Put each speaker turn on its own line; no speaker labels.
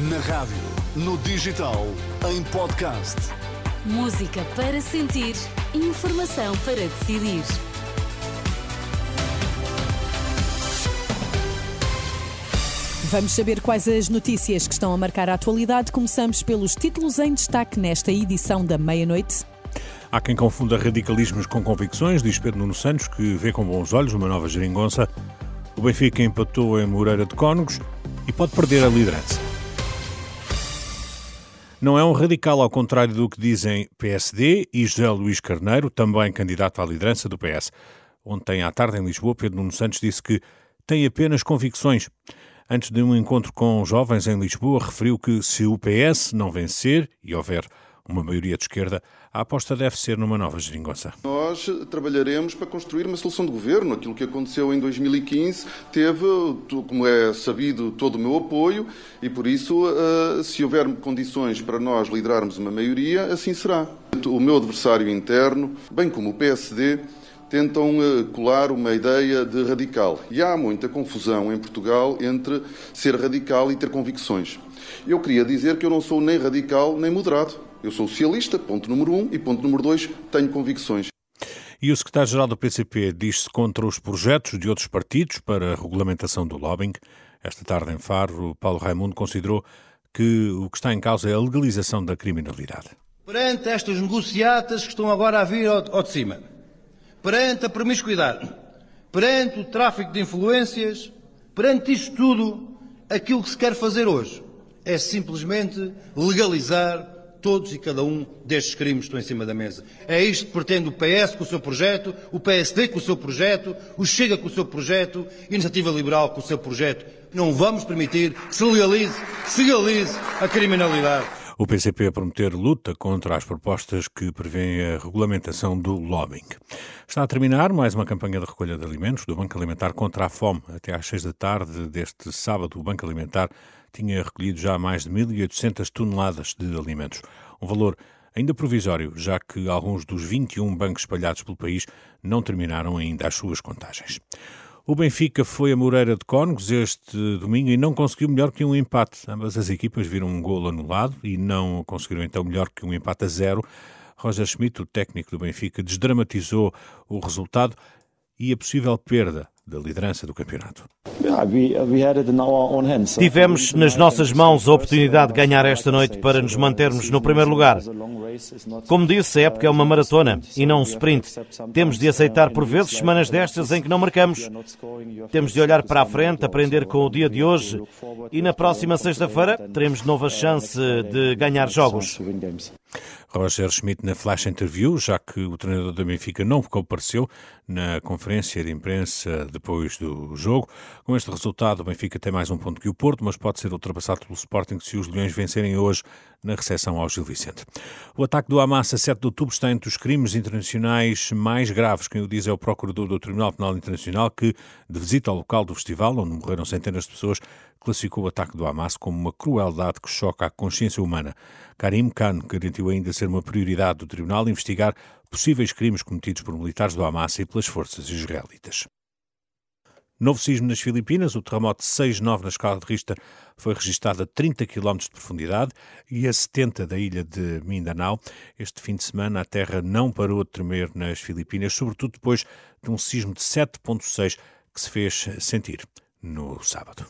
Na rádio, no digital, em podcast.
Música para sentir, informação para decidir.
Vamos saber quais as notícias que estão a marcar a atualidade. Começamos pelos títulos em destaque nesta edição da meia-noite.
Há quem confunda radicalismos com convicções, diz Pedro Nuno Santos, que vê com bons olhos uma nova geringonça. O Benfica empatou em Moreira de Cónegos e pode perder a liderança. Não é um radical, ao contrário do que dizem PSD e José Luís Carneiro, também candidato à liderança do PS. Ontem à tarde, em Lisboa, Pedro Nuno Santos disse que tem apenas convicções. Antes de um encontro com jovens em Lisboa, referiu que se o PS não vencer e houver uma maioria de esquerda, a aposta deve ser numa nova geringonça.
Nós trabalharemos para construir uma solução de governo. Aquilo que aconteceu em 2015 teve, como é sabido, todo o meu apoio e, por isso, eh, se houver condições para nós liderarmos uma maioria, assim será. O meu adversário interno, bem como o PSD, tentam eh, colar uma ideia de radical. E há muita confusão em Portugal entre ser radical e ter convicções. Eu queria dizer que eu não sou nem radical nem moderado. Eu sou socialista, ponto número um, e ponto número dois, tenho convicções.
E o secretário-geral do PCP diz-se contra os projetos de outros partidos para a regulamentação do lobbying. Esta tarde em Faro, Paulo Raimundo considerou que o que está em causa é a legalização da criminalidade.
Perante estas negociatas que estão agora a vir ao, ao de cima, perante a promiscuidade, perante o tráfico de influências, perante isto tudo, aquilo que se quer fazer hoje é simplesmente legalizar todos e cada um destes crimes estão em cima da mesa. É isto que pretende o PS com o seu projeto, o PSD com o seu projeto, o Chega com o seu projeto, a Iniciativa Liberal com o seu projeto. Não vamos permitir que se legalize, se legalize a criminalidade.
O PCP a prometer luta contra as propostas que prevêem a regulamentação do lobbying. Está a terminar mais uma campanha de recolha de alimentos do Banco Alimentar contra a Fome. Até às seis da tarde deste sábado, o Banco Alimentar tinha recolhido já mais de 1.800 toneladas de alimentos. Um valor ainda provisório, já que alguns dos 21 bancos espalhados pelo país não terminaram ainda as suas contagens. O Benfica foi a Moreira de Cónegos este domingo e não conseguiu melhor que um empate. Ambas as equipas viram um golo anulado e não conseguiram então melhor que um empate a zero. Roger Schmidt, o técnico do Benfica, desdramatizou o resultado e a possível perda da liderança do campeonato.
Tivemos nas nossas mãos a oportunidade de ganhar esta noite para nos mantermos no primeiro lugar. Como disse, a época é uma maratona e não um sprint. Temos de aceitar por vezes semanas destas em que não marcamos. Temos de olhar para a frente, aprender com o dia de hoje e na próxima sexta-feira teremos de novo a chance de ganhar jogos.
Roger Schmidt na flash interview, já que o treinador do Benfica não compareceu na conferência de imprensa depois do jogo. Com este resultado, o Benfica tem mais um ponto que o Porto, mas pode ser ultrapassado pelo Sporting se os Leões vencerem hoje na recepção ao Gil Vicente. O ataque do Hamas a 7 de outubro está entre os crimes internacionais mais graves. Quem o diz é o procurador do Tribunal Penal Internacional que, de visita ao local do festival, onde morreram centenas de pessoas, classificou o ataque do Hamas como uma crueldade que choca a consciência humana. Karim Khan garantiu ainda ser uma prioridade do Tribunal investigar possíveis crimes cometidos por militares do Hamas e pelas forças israelitas. Novo sismo nas Filipinas, o terremoto 6.9 na escala de Richter foi registado a 30 km de profundidade e a 70 da ilha de Mindanao. Este fim de semana a terra não parou de tremer nas Filipinas, sobretudo depois de um sismo de 7.6 que se fez sentir no sábado.